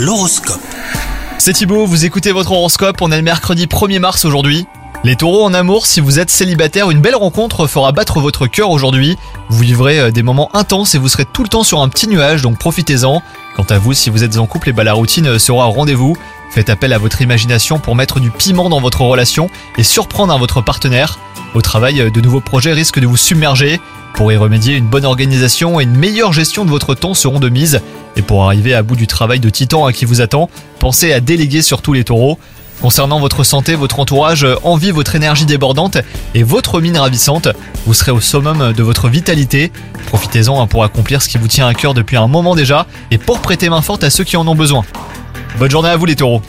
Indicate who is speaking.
Speaker 1: L'horoscope.
Speaker 2: C'est Thibaut, vous écoutez votre horoscope, on est le mercredi 1er mars aujourd'hui. Les taureaux en amour, si vous êtes célibataire, une belle rencontre fera battre votre cœur aujourd'hui. Vous vivrez euh, des moments intenses et vous serez tout le temps sur un petit nuage, donc profitez-en. Quant à vous, si vous êtes en couple, et bah, la routine euh, sera au rendez-vous. Faites appel à votre imagination pour mettre du piment dans votre relation et surprendre votre partenaire. Au travail, euh, de nouveaux projets risquent de vous submerger. Pour y remédier, une bonne organisation et une meilleure gestion de votre temps seront de mise. Et pour arriver à bout du travail de titan à qui vous attend, pensez à déléguer sur tous les taureaux. Concernant votre santé, votre entourage envie votre énergie débordante et votre mine ravissante. Vous serez au summum de votre vitalité. Profitez-en hein, pour accomplir ce qui vous tient à cœur depuis un moment déjà et pour prêter main forte à ceux qui en ont besoin. Bonne journée à vous les taureaux